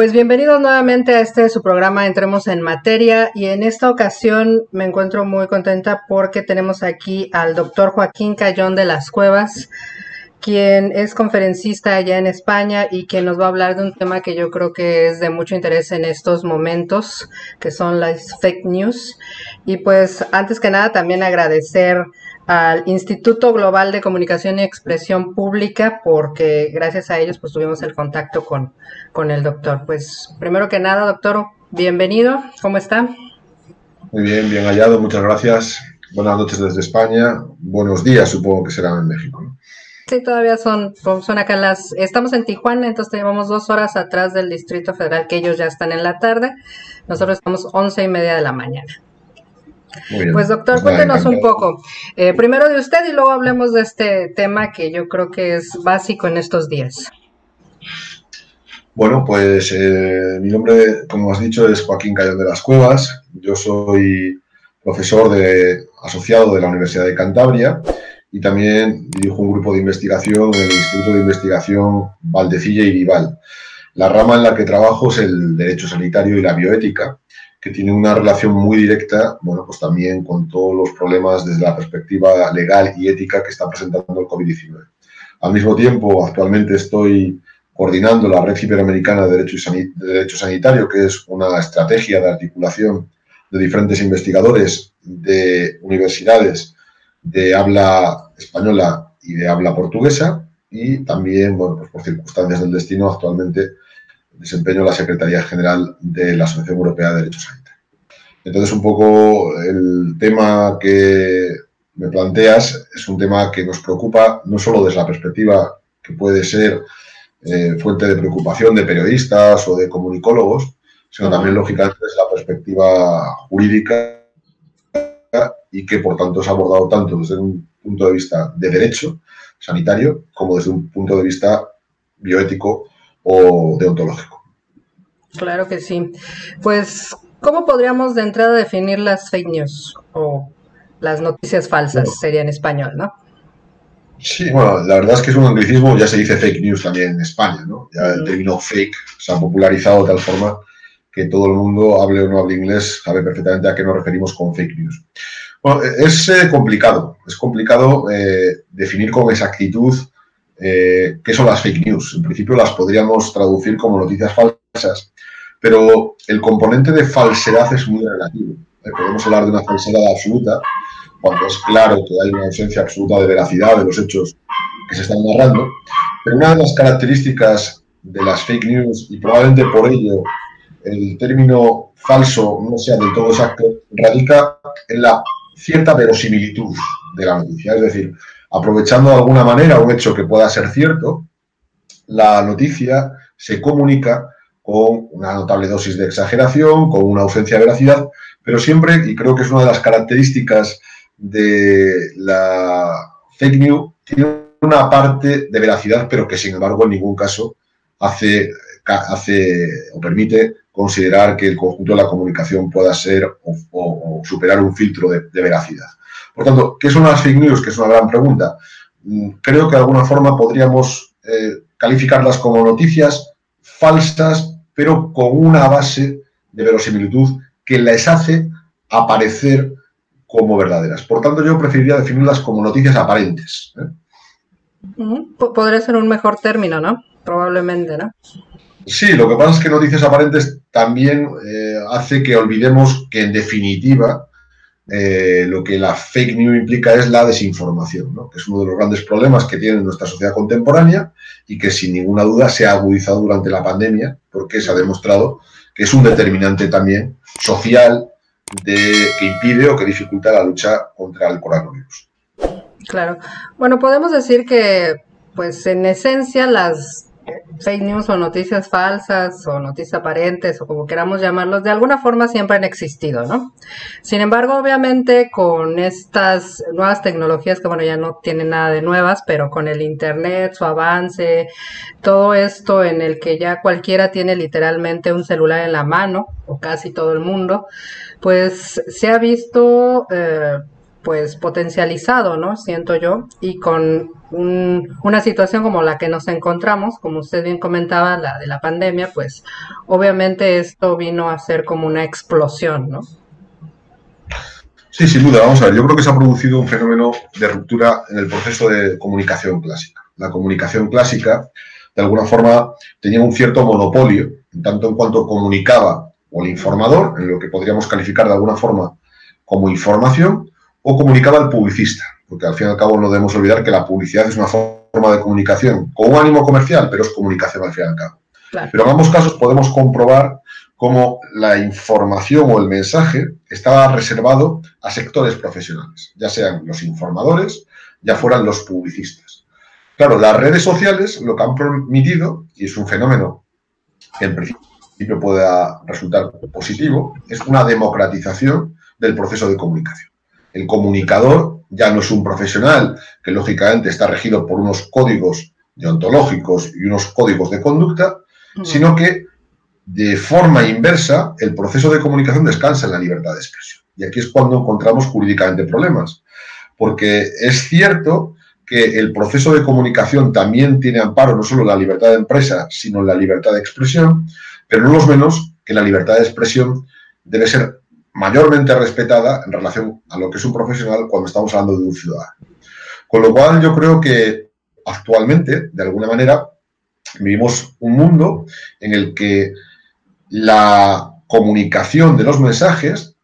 Pues bienvenidos nuevamente a este su programa Entremos en Materia y en esta ocasión me encuentro muy contenta porque tenemos aquí al doctor Joaquín Cayón de las Cuevas, quien es conferencista allá en España y quien nos va a hablar de un tema que yo creo que es de mucho interés en estos momentos, que son las fake news. Y pues antes que nada también agradecer al Instituto Global de Comunicación y Expresión Pública, porque gracias a ellos pues tuvimos el contacto con, con el doctor. Pues primero que nada, doctor, bienvenido, ¿cómo está? Muy bien, bien hallado, muchas gracias. Buenas noches desde España, buenos días supongo que serán en México. Sí, todavía son, son acá las, estamos en Tijuana, entonces tenemos dos horas atrás del Distrito Federal, que ellos ya están en la tarde, nosotros estamos once y media de la mañana. Pues doctor, cuéntenos un poco, eh, primero de usted y luego hablemos de este tema que yo creo que es básico en estos días. Bueno, pues eh, mi nombre, como has dicho, es Joaquín Cayón de las Cuevas. Yo soy profesor de, asociado de la Universidad de Cantabria y también dirijo un grupo de investigación en el Instituto de Investigación Valdecilla y Vival. La rama en la que trabajo es el derecho sanitario y la bioética que tiene una relación muy directa, bueno, pues también con todos los problemas desde la perspectiva legal y ética que está presentando el COVID-19. Al mismo tiempo, actualmente estoy coordinando la Red Iberoamericana de Derecho, de Derecho Sanitario, que es una estrategia de articulación de diferentes investigadores de universidades de habla española y de habla portuguesa, y también, bueno, pues por circunstancias del destino, actualmente desempeño la Secretaría General de la Asociación Europea de Derechos Sanitarios. Entonces, un poco el tema que me planteas es un tema que nos preocupa no solo desde la perspectiva que puede ser eh, fuente de preocupación de periodistas o de comunicólogos, sino también, lógicamente, desde la perspectiva jurídica y que, por tanto, es abordado tanto desde un punto de vista de derecho sanitario como desde un punto de vista bioético o deontológico. Claro que sí. Pues, ¿cómo podríamos de entrada definir las fake news o las noticias falsas? sería en español, ¿no? Sí, bueno, la verdad es que es un anglicismo, ya se dice fake news también en España, ¿no? Ya el término fake se ha popularizado de tal forma que todo el mundo, hable o no hable inglés, sabe perfectamente a qué nos referimos con fake news. Bueno, es eh, complicado, es complicado eh, definir con exactitud eh, qué son las fake news. En principio las podríamos traducir como noticias falsas, pero el componente de falsedad es muy relativo. Eh, podemos hablar de una falsedad absoluta, cuando es claro que hay una ausencia absoluta de veracidad de los hechos que se están narrando, pero una de las características de las fake news, y probablemente por ello el término falso no sea del todo exacto, radica en la cierta verosimilitud de la noticia. Es decir, aprovechando de alguna manera un hecho que pueda ser cierto, la noticia se comunica con una notable dosis de exageración, con una ausencia de veracidad, pero siempre, y creo que es una de las características de la fake news, tiene una parte de veracidad, pero que sin embargo en ningún caso hace, hace o permite considerar que el conjunto de la comunicación pueda ser o, superar un filtro de veracidad. Por tanto, ¿qué son las fake news? Que es una gran pregunta. Mm, creo que de alguna forma podríamos eh, calificarlas como noticias falsas, pero con una base de verosimilitud que les hace aparecer como verdaderas. Por tanto, yo preferiría definirlas como noticias aparentes. ¿eh? Podría ser un mejor término, ¿no? Probablemente, ¿no? Sí, lo que pasa es que noticias aparentes también eh, hace que olvidemos que en definitiva eh, lo que la fake news implica es la desinformación, que es uno de los grandes problemas que tiene nuestra sociedad contemporánea y que sin ninguna duda se ha agudizado durante la pandemia porque se ha demostrado que es un determinante también social que impide o que dificulta la lucha contra el coronavirus. Claro. Bueno, podemos decir que, pues en esencia, las fake news o noticias falsas o noticias aparentes o como queramos llamarlos, de alguna forma siempre han existido, ¿no? Sin embargo, obviamente con estas nuevas tecnologías que, bueno, ya no tienen nada de nuevas, pero con el Internet, su avance, todo esto en el que ya cualquiera tiene literalmente un celular en la mano, o casi todo el mundo, pues se ha visto... Eh, pues potencializado, ¿no? Siento yo, y con una situación como la que nos encontramos, como usted bien comentaba, la de la pandemia, pues obviamente esto vino a ser como una explosión, ¿no? Sí, sin duda, vamos a ver, yo creo que se ha producido un fenómeno de ruptura en el proceso de comunicación clásica. La comunicación clásica, de alguna forma, tenía un cierto monopolio, tanto en cuanto comunicaba o el informador, en lo que podríamos calificar de alguna forma como información, o comunicaba el publicista, porque al fin y al cabo no debemos olvidar que la publicidad es una forma de comunicación con un ánimo comercial, pero es comunicación al fin y al cabo. Pero en ambos casos podemos comprobar cómo la información o el mensaje estaba reservado a sectores profesionales, ya sean los informadores, ya fueran los publicistas. Claro, las redes sociales lo que han permitido, y es un fenómeno que en principio pueda resultar positivo, es una democratización del proceso de comunicación. El comunicador ya no es un profesional que lógicamente está regido por unos códigos deontológicos y unos códigos de conducta, sino que de forma inversa el proceso de comunicación descansa en la libertad de expresión. Y aquí es cuando encontramos jurídicamente problemas, porque es cierto que el proceso de comunicación también tiene amparo no solo en la libertad de empresa, sino en la libertad de expresión, pero no los menos que la libertad de expresión debe ser mayormente respetada en relación a lo que es un profesional cuando estamos hablando de un ciudadano. Con lo cual yo creo que actualmente, de alguna manera, vivimos un mundo en el que la comunicación de los mensajes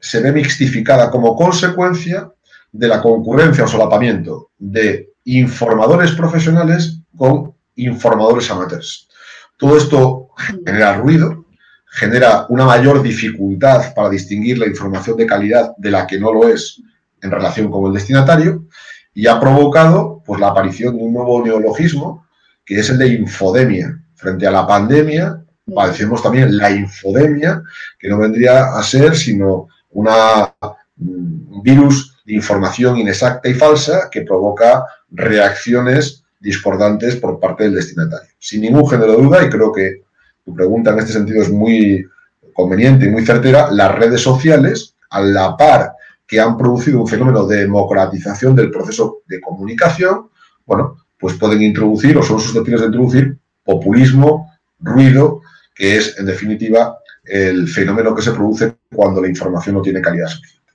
se ve mixtificada como consecuencia de la concurrencia o solapamiento de informadores profesionales con informadores amateurs. Todo esto genera ruido, genera una mayor dificultad para distinguir la información de calidad de la que no lo es en relación con el destinatario y ha provocado pues, la aparición de un nuevo neologismo que es el de infodemia. Frente a la pandemia padecemos también la infodemia, que no vendría a ser sino una, un virus de información inexacta y falsa que provoca reacciones discordantes por parte del destinatario. Sin ningún género de duda, y creo que tu pregunta en este sentido es muy conveniente y muy certera, las redes sociales, a la par que han producido un fenómeno de democratización del proceso de comunicación, bueno, pues pueden introducir o son susceptibles de introducir populismo, ruido, que es en definitiva el fenómeno que se produce cuando la información no tiene calidad suficiente.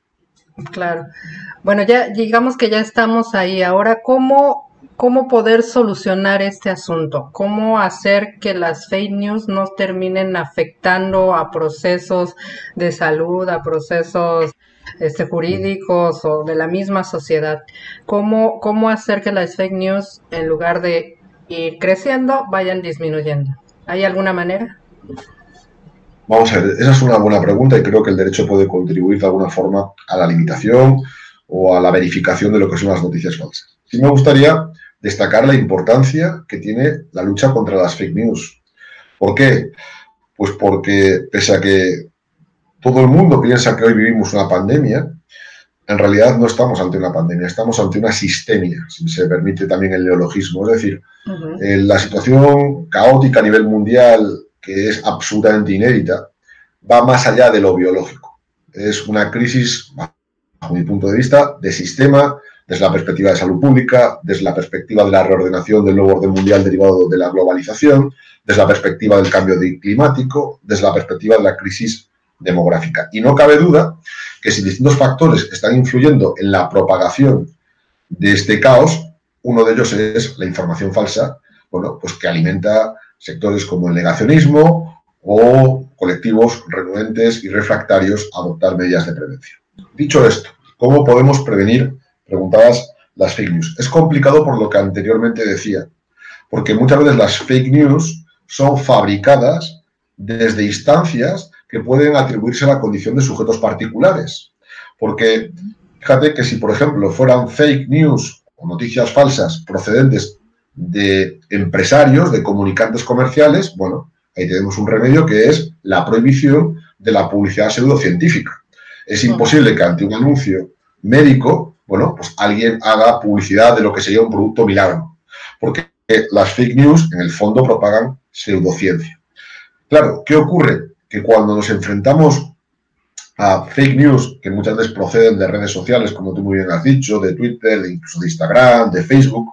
Claro. Bueno, ya digamos que ya estamos ahí. Ahora, ¿cómo cómo poder solucionar este asunto, cómo hacer que las fake news no terminen afectando a procesos de salud, a procesos este, jurídicos o de la misma sociedad. ¿Cómo, ¿Cómo hacer que las fake news, en lugar de ir creciendo, vayan disminuyendo? ¿Hay alguna manera? Vamos a ver, esa es una buena pregunta y creo que el derecho puede contribuir de alguna forma a la limitación o a la verificación de lo que son las noticias falsas. Sí me gustaría destacar la importancia que tiene la lucha contra las fake news. ¿Por qué? Pues porque pese a que todo el mundo piensa que hoy vivimos una pandemia, en realidad no estamos ante una pandemia, estamos ante una sistemia, si se permite también el neologismo. Es decir, eh, la situación caótica a nivel mundial, que es absolutamente inédita, va más allá de lo biológico. Es una crisis, bajo mi punto de vista, de sistema, desde la perspectiva de salud pública, desde la perspectiva de la reordenación del nuevo orden mundial derivado de la globalización, desde la perspectiva del cambio climático, desde la perspectiva de la crisis demográfica. Y no cabe duda que si distintos factores están influyendo en la propagación de este caos, uno de ellos es la información falsa, bueno, pues que alimenta sectores como el negacionismo o colectivos renuentes y refractarios a adoptar medidas de prevención. Dicho esto, ¿cómo podemos prevenir preguntabas las fake news. Es complicado por lo que anteriormente decía, porque muchas veces las fake news son fabricadas desde instancias que pueden atribuirse a la condición de sujetos particulares. Porque fíjate que si, por ejemplo, fueran fake news o noticias falsas procedentes de empresarios, de comunicantes comerciales, bueno, ahí tenemos un remedio que es la prohibición de la publicidad pseudocientífica. Es imposible que ante un anuncio médico bueno, pues alguien haga publicidad de lo que sería un producto milagro. Porque las fake news, en el fondo, propagan pseudociencia. Claro, ¿qué ocurre? Que cuando nos enfrentamos a fake news que muchas veces proceden de redes sociales, como tú muy bien has dicho, de Twitter, incluso de Instagram, de Facebook,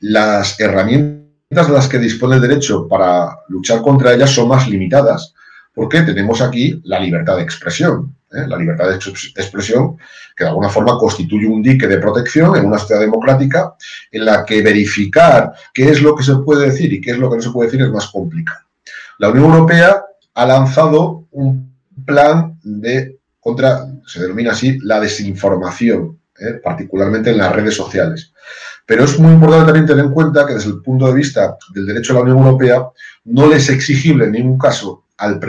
las herramientas de las que dispone el derecho para luchar contra ellas son más limitadas, porque tenemos aquí la libertad de expresión. ¿Eh? La libertad de expresión que de alguna forma constituye un dique de protección en una sociedad democrática en la que verificar qué es lo que se puede decir y qué es lo que no se puede decir es más complicado. La Unión Europea ha lanzado un plan de contra, se denomina así, la desinformación, ¿eh? particularmente en las redes sociales. Pero es muy importante también tener en cuenta que desde el punto de vista del derecho de la Unión Europea no le es exigible en ningún caso al,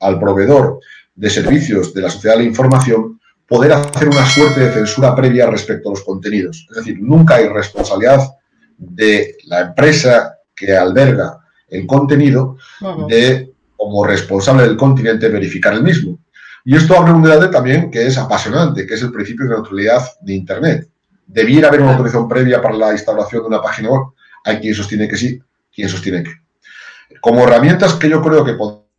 al proveedor de servicios de la sociedad de la información poder hacer una suerte de censura previa respecto a los contenidos. Es decir, nunca hay responsabilidad de la empresa que alberga el contenido de, como responsable del continente, verificar el mismo. Y esto abre un debate también que es apasionante, que es el principio de neutralidad de Internet. ¿Debiera haber una autorización previa para la instalación de una página web? Hay quien sostiene que sí, quien sostiene que. Como herramientas que yo creo que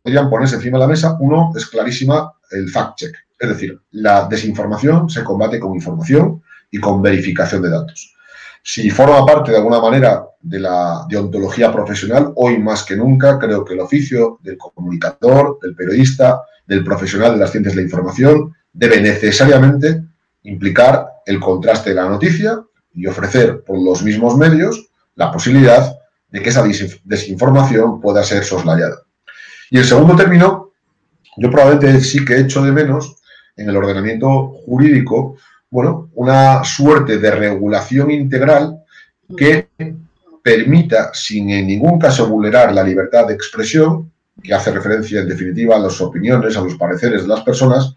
podrían ponerse encima de la mesa, uno es clarísima el fact-check. Es decir, la desinformación se combate con información y con verificación de datos. Si forma parte de alguna manera de la deontología profesional, hoy más que nunca creo que el oficio del comunicador, del periodista, del profesional de las ciencias de la información debe necesariamente implicar el contraste de la noticia y ofrecer por los mismos medios la posibilidad de que esa desinformación pueda ser soslayada. Y el segundo término, yo probablemente sí que he hecho de menos en el ordenamiento jurídico, bueno, una suerte de regulación integral que permita, sin en ningún caso vulnerar la libertad de expresión, que hace referencia en definitiva a las opiniones, a los pareceres de las personas,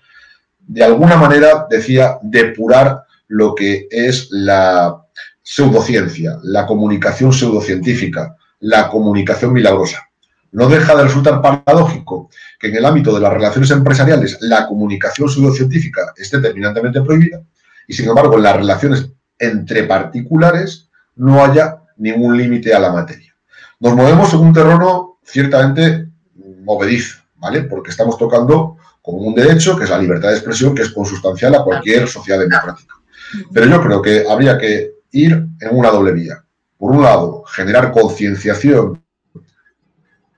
de alguna manera, decía, depurar lo que es la pseudociencia, la comunicación pseudocientífica, la comunicación milagrosa. No deja de resultar paradójico que en el ámbito de las relaciones empresariales la comunicación pseudocientífica esté terminantemente prohibida y, sin embargo, en las relaciones entre particulares no haya ningún límite a la materia. Nos movemos en un terreno ciertamente movedizo, ¿vale? Porque estamos tocando con un derecho, que es la libertad de expresión, que es consustancial a cualquier sociedad democrática. Pero yo creo que habría que ir en una doble vía. Por un lado, generar concienciación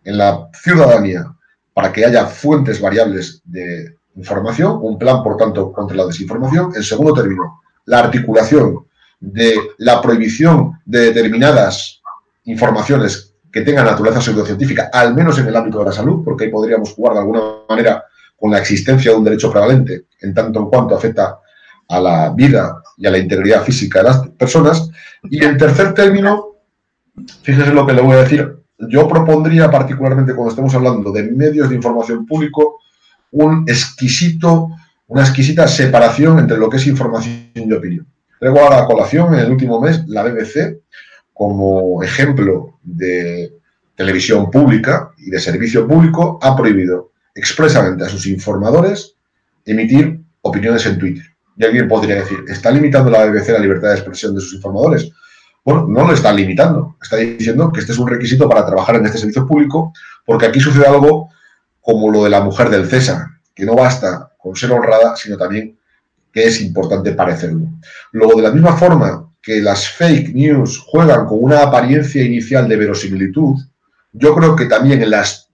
en la ciudadanía para que haya fuentes variables de información, un plan, por tanto, contra la desinformación. En segundo término, la articulación de la prohibición de determinadas informaciones que tengan naturaleza pseudocientífica, al menos en el ámbito de la salud, porque ahí podríamos jugar de alguna manera con la existencia de un derecho prevalente en tanto en cuanto afecta a la vida y a la integridad física de las personas. Y en tercer término, fíjese lo que le voy a decir, yo propondría particularmente cuando estemos hablando de medios de información público un exquisito, una exquisita separación entre lo que es información y opinión. Traigo a la colación en el último mes la BBC como ejemplo de televisión pública y de servicio público ha prohibido expresamente a sus informadores emitir opiniones en Twitter. Y alguien podría decir, ¿está limitando la BBC la libertad de expresión de sus informadores? Bueno, no lo está limitando. Está diciendo que este es un requisito para trabajar en este servicio público, porque aquí sucede algo como lo de la mujer del César, que no basta con ser honrada, sino también que es importante parecerlo. Luego, de la misma forma que las fake news juegan con una apariencia inicial de verosimilitud, yo creo que también en las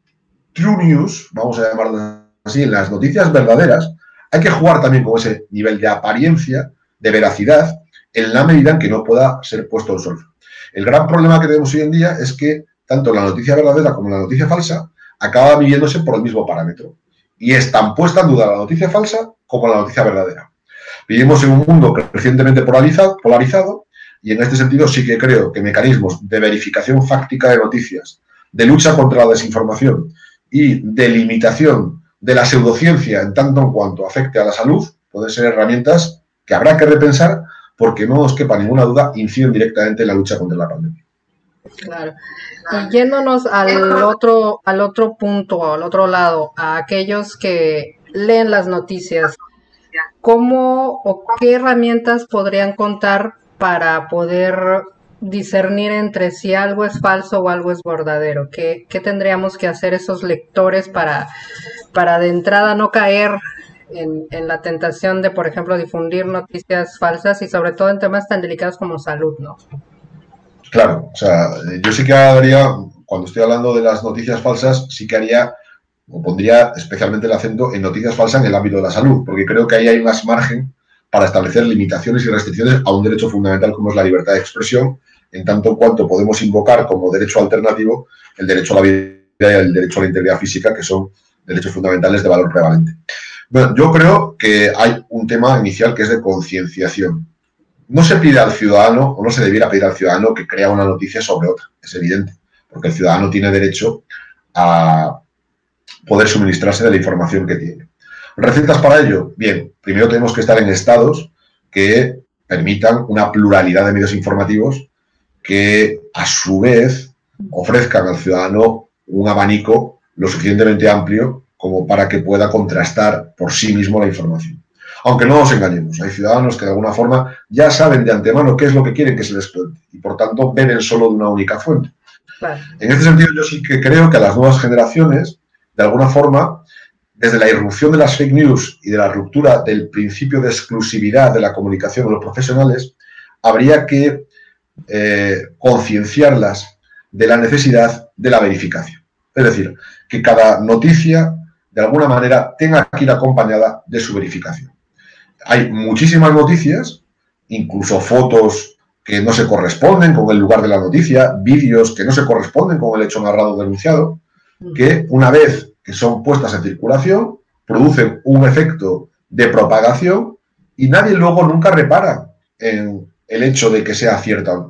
true news, vamos a llamarlas así, en las noticias verdaderas, hay que jugar también con ese nivel de apariencia, de veracidad, en la medida en que no pueda ser puesto al sol. El gran problema que tenemos hoy en día es que tanto la noticia verdadera como la noticia falsa acaba midiéndose por el mismo parámetro. Y es tan puesta en duda la noticia falsa como la noticia verdadera. Vivimos en un mundo crecientemente polarizado, polarizado y en este sentido sí que creo que mecanismos de verificación fáctica de noticias, de lucha contra la desinformación y de limitación de la pseudociencia en tanto en cuanto afecte a la salud pueden ser herramientas que habrá que repensar porque no os quepa ninguna duda, inciden directamente en la lucha contra la pandemia. Claro. Y yéndonos al otro, al otro punto, al otro lado, a aquellos que leen las noticias, ¿cómo o qué herramientas podrían contar para poder discernir entre si algo es falso o algo es verdadero? ¿Qué, qué tendríamos que hacer esos lectores para, para de entrada no caer en, la tentación de, por ejemplo, difundir noticias falsas y sobre todo en temas tan delicados como salud, ¿no? Claro, o sea, yo sí que haría, cuando estoy hablando de las noticias falsas, sí que haría o pondría especialmente el acento en noticias falsas en el ámbito de la salud, porque creo que ahí hay más margen para establecer limitaciones y restricciones a un derecho fundamental como es la libertad de expresión, en tanto cuanto podemos invocar como derecho alternativo el derecho a la vida y el derecho a la integridad física, que son derechos fundamentales de valor prevalente. Bueno, yo creo que hay un tema inicial que es de concienciación. No se pide al ciudadano, o no se debiera pedir al ciudadano que crea una noticia sobre otra, es evidente, porque el ciudadano tiene derecho a poder suministrarse de la información que tiene. ¿Recetas para ello? Bien, primero tenemos que estar en estados que permitan una pluralidad de medios informativos que a su vez ofrezcan al ciudadano un abanico lo suficientemente amplio como para que pueda contrastar por sí mismo la información. Aunque no nos engañemos, hay ciudadanos que de alguna forma ya saben de antemano qué es lo que quieren que se les cuente y por tanto beben solo de una única fuente. En este sentido yo sí que creo que a las nuevas generaciones, de alguna forma, desde la irrupción de las fake news y de la ruptura del principio de exclusividad de la comunicación de los profesionales, habría que eh, concienciarlas de la necesidad de la verificación. Es decir, que cada noticia, de alguna manera, tenga que ir acompañada de su verificación. Hay muchísimas noticias, incluso fotos que no se corresponden con el lugar de la noticia, vídeos que no se corresponden con el hecho narrado denunciado, que una vez que son puestas en circulación, producen un efecto de propagación y nadie luego nunca repara en el hecho de que sea cierta.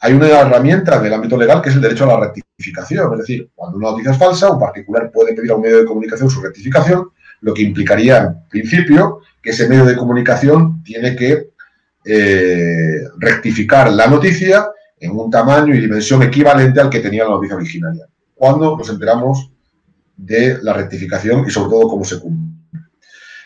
Hay una herramienta del ámbito legal que es el derecho a la rectificación, es decir, cuando una noticia es falsa, un particular puede pedir a un medio de comunicación su rectificación, lo que implicaría en principio que ese medio de comunicación tiene que eh, rectificar la noticia en un tamaño y dimensión equivalente al que tenía la noticia originaria. Cuando nos enteramos de la rectificación y sobre todo cómo se cumple.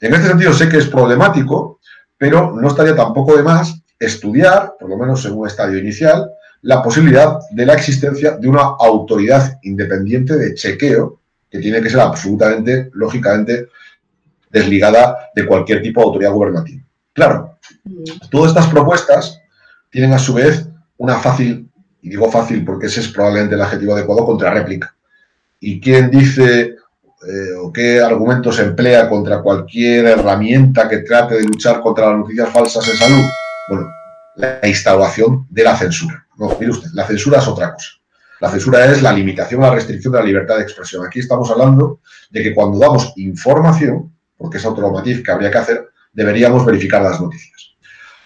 En este sentido sé que es problemático, pero no estaría tampoco de más estudiar, por lo menos en un estadio inicial, la posibilidad de la existencia de una autoridad independiente de chequeo que tiene que ser absolutamente, lógicamente, desligada de cualquier tipo de autoridad gubernativa. Claro, todas estas propuestas tienen a su vez una fácil, y digo fácil porque ese es probablemente el adjetivo adecuado, contrarréplica y quién dice eh, o qué argumentos emplea contra cualquier herramienta que trate de luchar contra las noticias falsas en salud. Bueno, la instauración de la censura. No, mire usted, la censura es otra cosa. La censura es la limitación, la restricción de la libertad de expresión. Aquí estamos hablando de que cuando damos información, porque es otro matiz que habría que hacer, deberíamos verificar las noticias.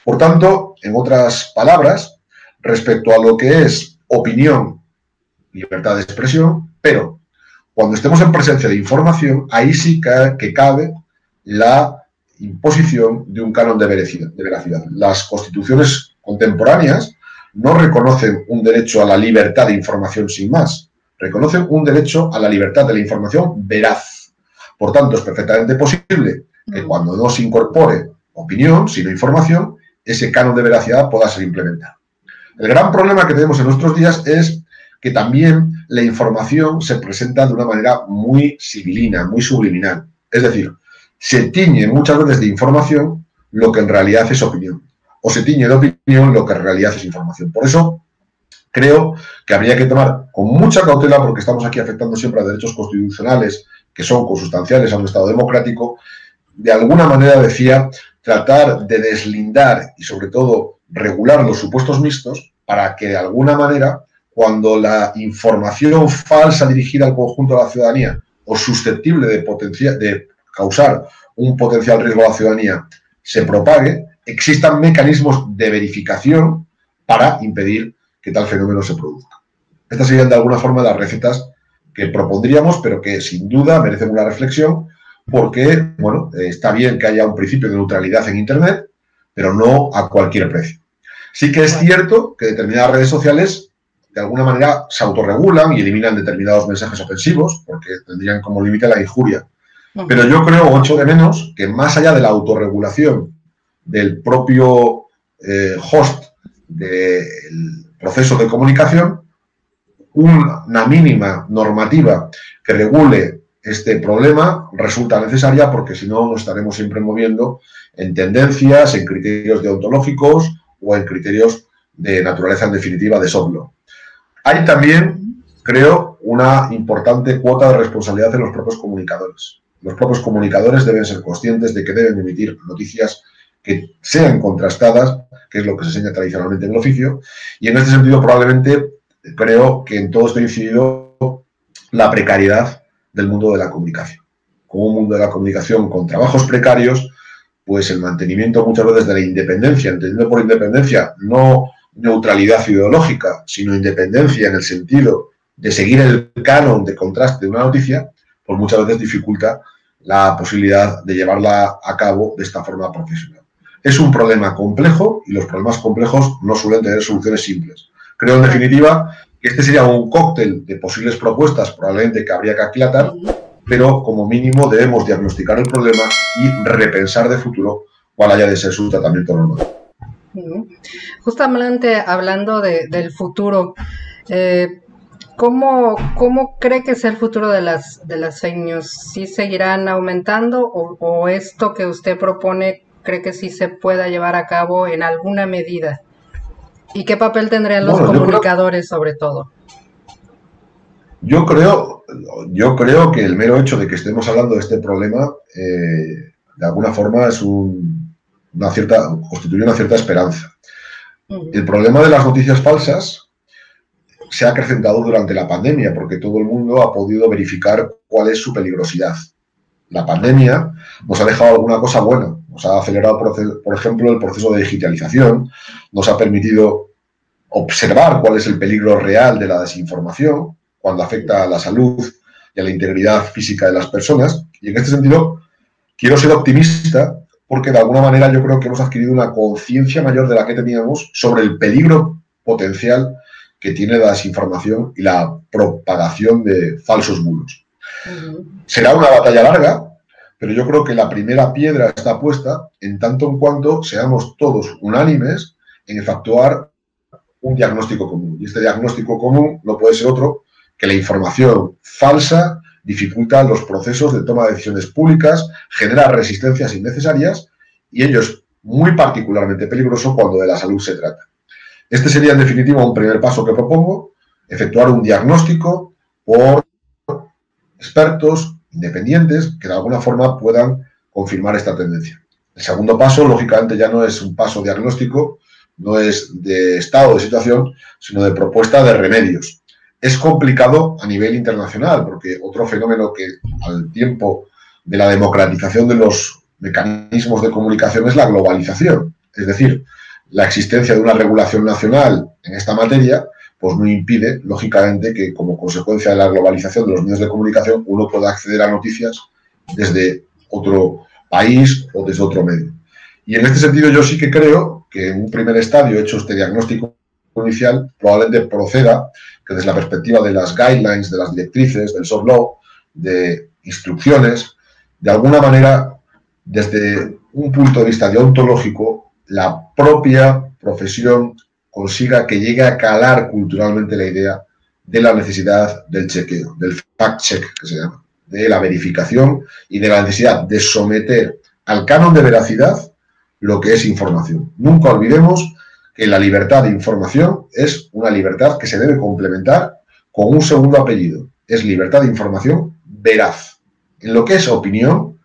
Por tanto, en otras palabras, respecto a lo que es opinión, libertad de expresión, pero cuando estemos en presencia de información, ahí sí que cabe la imposición de un canon de veracidad. Las constituciones contemporáneas no reconocen un derecho a la libertad de información sin más, reconocen un derecho a la libertad de la información veraz. Por tanto, es perfectamente posible que mm. cuando no se incorpore opinión, sino información, ese canon de veracidad pueda ser implementado. El gran problema que tenemos en nuestros días es que también la información se presenta de una manera muy civilina, muy subliminal. Es decir, se tiñe muchas veces de información lo que en realidad es opinión. O se tiñe de opinión lo que en realidad es información. Por eso creo que habría que tomar con mucha cautela, porque estamos aquí afectando siempre a derechos constitucionales que son consustanciales a un Estado democrático, de alguna manera decía, tratar de deslindar y sobre todo regular los supuestos mixtos para que de alguna manera cuando la información falsa dirigida al conjunto de la ciudadanía o susceptible de, de causar un potencial riesgo a la ciudadanía se propague, existan mecanismos de verificación para impedir que tal fenómeno se produzca. Estas serían de alguna forma las recetas que propondríamos, pero que sin duda merecen una reflexión, porque, bueno, está bien que haya un principio de neutralidad en Internet, pero no a cualquier precio. Sí que es cierto que determinadas redes sociales de alguna manera se autorregulan y eliminan determinados mensajes ofensivos, porque tendrían como límite la injuria. Pero yo creo, ocho de menos, que más allá de la autorregulación del propio eh, host del proceso de comunicación, una mínima normativa que regule este problema resulta necesaria porque si no nos estaremos siempre moviendo en tendencias, en criterios deontológicos o en criterios de naturaleza en definitiva de soplo. Hay también, creo, una importante cuota de responsabilidad en los propios comunicadores. Los propios comunicadores deben ser conscientes de que deben emitir noticias que sean contrastadas, que es lo que se enseña tradicionalmente en el oficio, y en este sentido probablemente creo que en todo esto ha incidido la precariedad del mundo de la comunicación. Como un mundo de la comunicación con trabajos precarios, pues el mantenimiento muchas veces de la independencia, entendiendo por independencia no neutralidad ideológica, sino independencia en el sentido de seguir el canon de contraste de una noticia, pues muchas veces dificulta la posibilidad de llevarla a cabo de esta forma profesional. Es un problema complejo y los problemas complejos no suelen tener soluciones simples. Creo, en definitiva, que este sería un cóctel de posibles propuestas, probablemente que habría que aquilatar, pero como mínimo debemos diagnosticar el problema y repensar de futuro cuál haya de ser su tratamiento normal. Justamente hablando del futuro, eh, ¿cómo, cree que sea el futuro de las, de las fake news? ¿Sí seguirán aumentando o, esto que usted propone cree que sí se pueda llevar a cabo en alguna medida? ¿Y qué papel tendrían los comunicadores sobre todo? Yo creo, yo creo que el mero hecho de que estemos hablando de este problema, eh, de alguna forma, es una cierta, constituye una cierta esperanza. El problema de las noticias falsas se ha acrecentado durante la pandemia porque todo el mundo ha podido verificar cuál es su peligrosidad. La pandemia nos ha dejado alguna cosa buena, nos ha acelerado, por ejemplo, el proceso de digitalización, nos ha permitido observar cuál es el peligro real de la desinformación cuando afecta a la salud y a la integridad física de las personas. Y en este sentido, quiero ser optimista porque de alguna manera yo creo que hemos adquirido una conciencia mayor de la que teníamos sobre el peligro potencial que tiene la desinformación y la propagación de falsos bulos. Será una batalla larga, pero yo creo que la primera piedra está puesta en tanto en cuanto seamos todos unánimes en efectuar un diagnóstico común. Y este diagnóstico común no puede ser otro que la información falsa dificulta los procesos de toma de decisiones públicas, genera resistencias innecesarias y ello es muy particularmente peligroso cuando de la salud se trata. Este sería en definitiva un primer paso que propongo, efectuar un diagnóstico por expertos independientes que de alguna forma puedan confirmar esta tendencia. El segundo paso, lógicamente, ya no es un paso diagnóstico, no es de estado de situación, sino de propuesta de remedios es complicado a nivel internacional, porque otro fenómeno que al tiempo de la democratización de los mecanismos de comunicación es la globalización. Es decir, la existencia de una regulación nacional en esta materia, pues no impide, lógicamente, que como consecuencia de la globalización de los medios de comunicación uno pueda acceder a noticias desde otro país o desde otro medio. Y en este sentido yo sí que creo que en un primer estadio, hecho este diagnóstico inicial, probablemente proceda que desde la perspectiva de las guidelines, de las directrices, del soft law, de instrucciones, de alguna manera, desde un punto de vista deontológico, la propia profesión consiga que llegue a calar culturalmente la idea de la necesidad del chequeo, del fact-check, que se llama, de la verificación y de la necesidad de someter al canon de veracidad lo que es información. Nunca olvidemos que la libertad de información es una libertad que se debe complementar con un segundo apellido. Es libertad de información veraz. En lo que es opinión,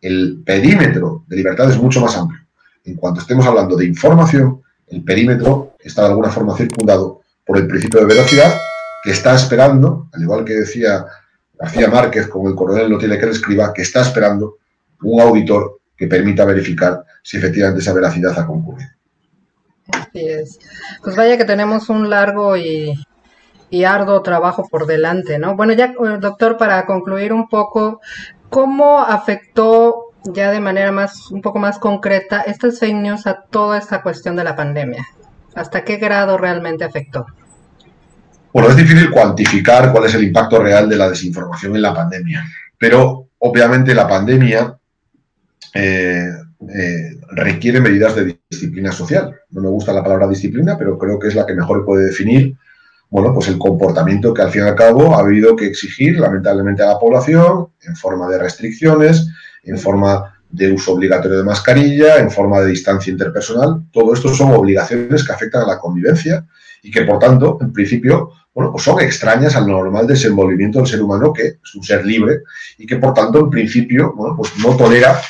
el perímetro de libertad es mucho más amplio. En cuanto estemos hablando de información, el perímetro está de alguna forma circundado por el principio de veracidad que está esperando, al igual que decía García Márquez, como el coronel no tiene que le escriba, que está esperando un auditor que permita verificar si efectivamente esa veracidad ha concurrido. Así es. Pues vaya que tenemos un largo y, arduo trabajo por delante, ¿no? Bueno, ya, eh, doctor, para concluir un poco, ¿cómo afectó ya de manera más, un poco más concreta, estas fake news a toda esta cuestión de la pandemia? ¿Hasta qué grado realmente afectó? Bueno, es difícil cuantificar cuál es el impacto real de la desinformación en la pandemia, pero obviamente la pandemia eh, eh, requiere medidas de disciplina social. No me gusta la palabra disciplina, pero creo que es la que mejor puede definir bueno, pues el comportamiento que al fin y al cabo ha habido que exigir lamentablemente a la población en forma de restricciones, en forma de uso obligatorio de mascarilla, en forma de distancia interpersonal. Todo esto son obligaciones que afectan a la convivencia y que, por tanto, en principio, bueno, pues son extrañas al normal desenvolvimiento del ser humano, que es un ser libre y que, por tanto, en principio, bueno, pues no tolera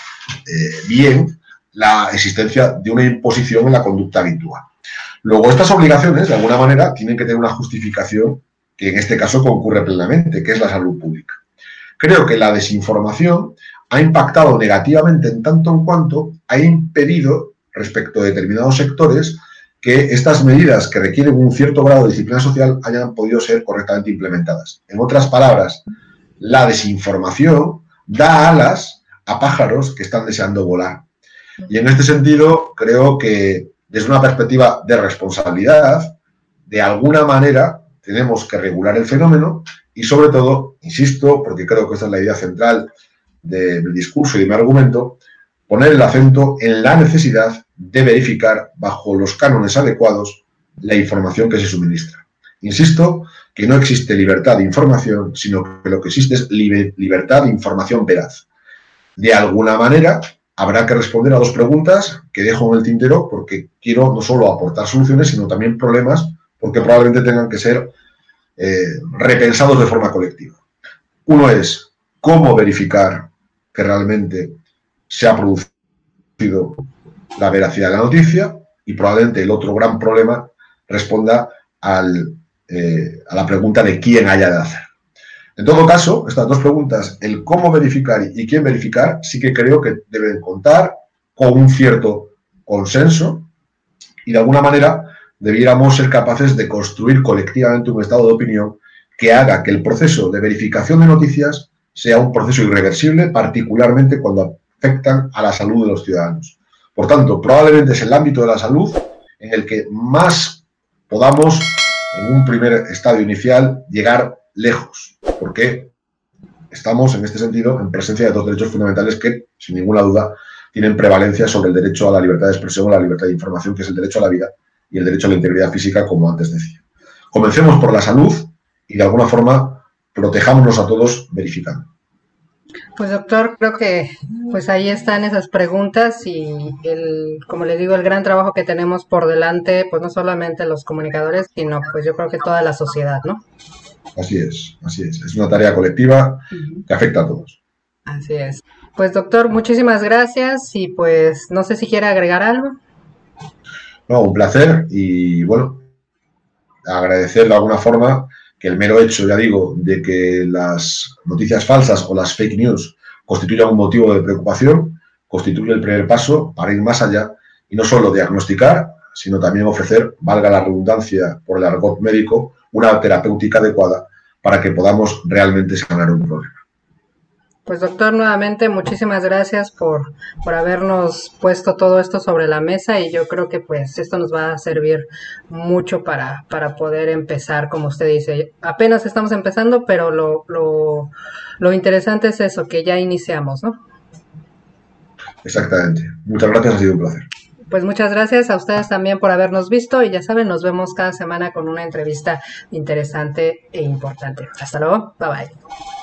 eh, bien la existencia de una imposición en la conducta habitual. Luego, estas obligaciones, de alguna manera, tienen que tener una justificación que en este caso concurre plenamente, que es la salud pública. Creo que la desinformación ha impactado negativamente en tanto en cuanto ha impedido, respecto a determinados sectores, que estas medidas que requieren un cierto grado de disciplina social hayan podido ser correctamente implementadas. En otras palabras, la desinformación da alas a pájaros que están deseando volar. Y en este sentido, creo que desde una perspectiva de responsabilidad, de alguna manera tenemos que regular el fenómeno y sobre todo, insisto, porque creo que esta es la idea central del discurso y de mi argumento, poner el acento en la necesidad de verificar bajo los cánones adecuados la información que se suministra. Insisto que no existe libertad de información, sino que lo que existe es libertad de información veraz. De alguna manera, habrá que responder a dos preguntas que dejo en el tintero porque quiero no solo aportar soluciones, sino también problemas, porque probablemente tengan que ser eh, repensados de forma colectiva. Uno es cómo verificar que realmente se ha producido la veracidad de la noticia y probablemente el otro gran problema responda eh, a la pregunta de quién haya de hacer. En todo caso, estas dos preguntas, el cómo verificar y quién verificar, sí que creo que deben contar con un cierto consenso y de alguna manera debiéramos ser capaces de construir colectivamente un estado de opinión que haga que el proceso de verificación de noticias sea un proceso irreversible, particularmente cuando afectan a la salud de los ciudadanos. Por tanto, probablemente es el ámbito de la salud en el que más podamos, en un primer estadio inicial, llegar lejos, porque estamos en este sentido en presencia de dos derechos fundamentales que, sin ninguna duda, tienen prevalencia sobre el derecho a la libertad de expresión o la libertad de información, que es el derecho a la vida y el derecho a la integridad física, como antes decía. Comencemos por la salud y, de alguna forma, protejámonos a todos verificando. Pues doctor, creo que pues ahí están esas preguntas y el, como le digo, el gran trabajo que tenemos por delante, pues no solamente los comunicadores, sino pues yo creo que toda la sociedad, ¿no? Así es, así es. Es una tarea colectiva que afecta a todos. Así es. Pues doctor, muchísimas gracias y pues no sé si quiere agregar algo. No, un placer y bueno, agradecer de alguna forma que el mero hecho, ya digo, de que las noticias falsas o las fake news constituyan un motivo de preocupación, constituye el primer paso para ir más allá y no solo diagnosticar, sino también ofrecer, valga la redundancia por el argot médico, una terapéutica adecuada para que podamos realmente sanar un problema. Pues doctor, nuevamente muchísimas gracias por, por habernos puesto todo esto sobre la mesa y yo creo que pues esto nos va a servir mucho para, para poder empezar, como usted dice. Apenas estamos empezando, pero lo, lo, lo interesante es eso, que ya iniciamos, ¿no? Exactamente. Muchas gracias, ha sido un placer. Pues muchas gracias a ustedes también por habernos visto y ya saben, nos vemos cada semana con una entrevista interesante e importante. Hasta luego, bye bye.